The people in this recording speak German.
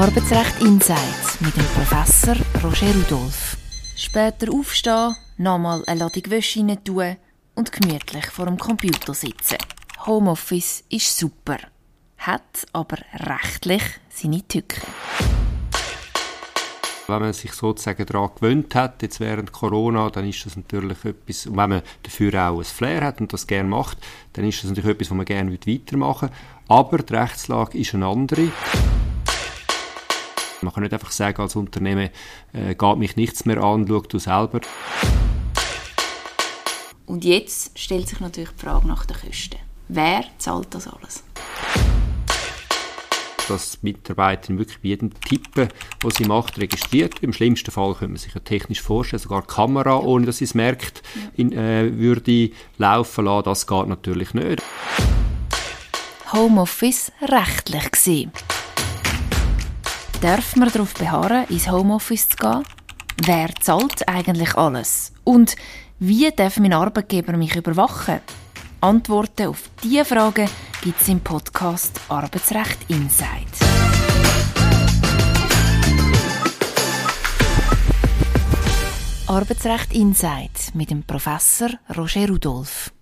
Arbeitsrecht Insight mit dem Professor Roger Rudolph. Später aufstehen, nochmal eine Ladung Wäsche rein tun und gemütlich vor dem Computer sitzen. Homeoffice ist super, hat aber rechtlich seine Tücken. Wenn man sich sozusagen daran gewöhnt hat, jetzt während Corona, dann ist das natürlich etwas, und wenn man dafür auch ein Flair hat und das gerne macht, dann ist das natürlich etwas, was man gerne weitermachen will. Aber die Rechtslage ist eine andere. Man kann nicht einfach sagen, als Unternehmen äh, geht mich nichts mehr an, schau du selber. Und jetzt stellt sich natürlich die Frage nach den Kosten. Wer zahlt das alles? dass die Mitarbeiterin wirklich bei jedem Tippen, was sie macht, registriert. Im schlimmsten Fall könnte man sich ja technisch vorstellen, sogar die Kamera, ohne dass sie es merkt, in, äh, würde laufen lassen. Das geht natürlich nicht. Homeoffice rechtlich gesehen. Darf man darauf beharren, ins Homeoffice zu gehen? Wer zahlt eigentlich alles? Und wie darf mein Arbeitgeber mich überwachen? Antworten auf diese Fragen gibt es im Podcast Arbeitsrecht Insight. Arbeitsrecht Insight mit dem Professor Roger Rudolph.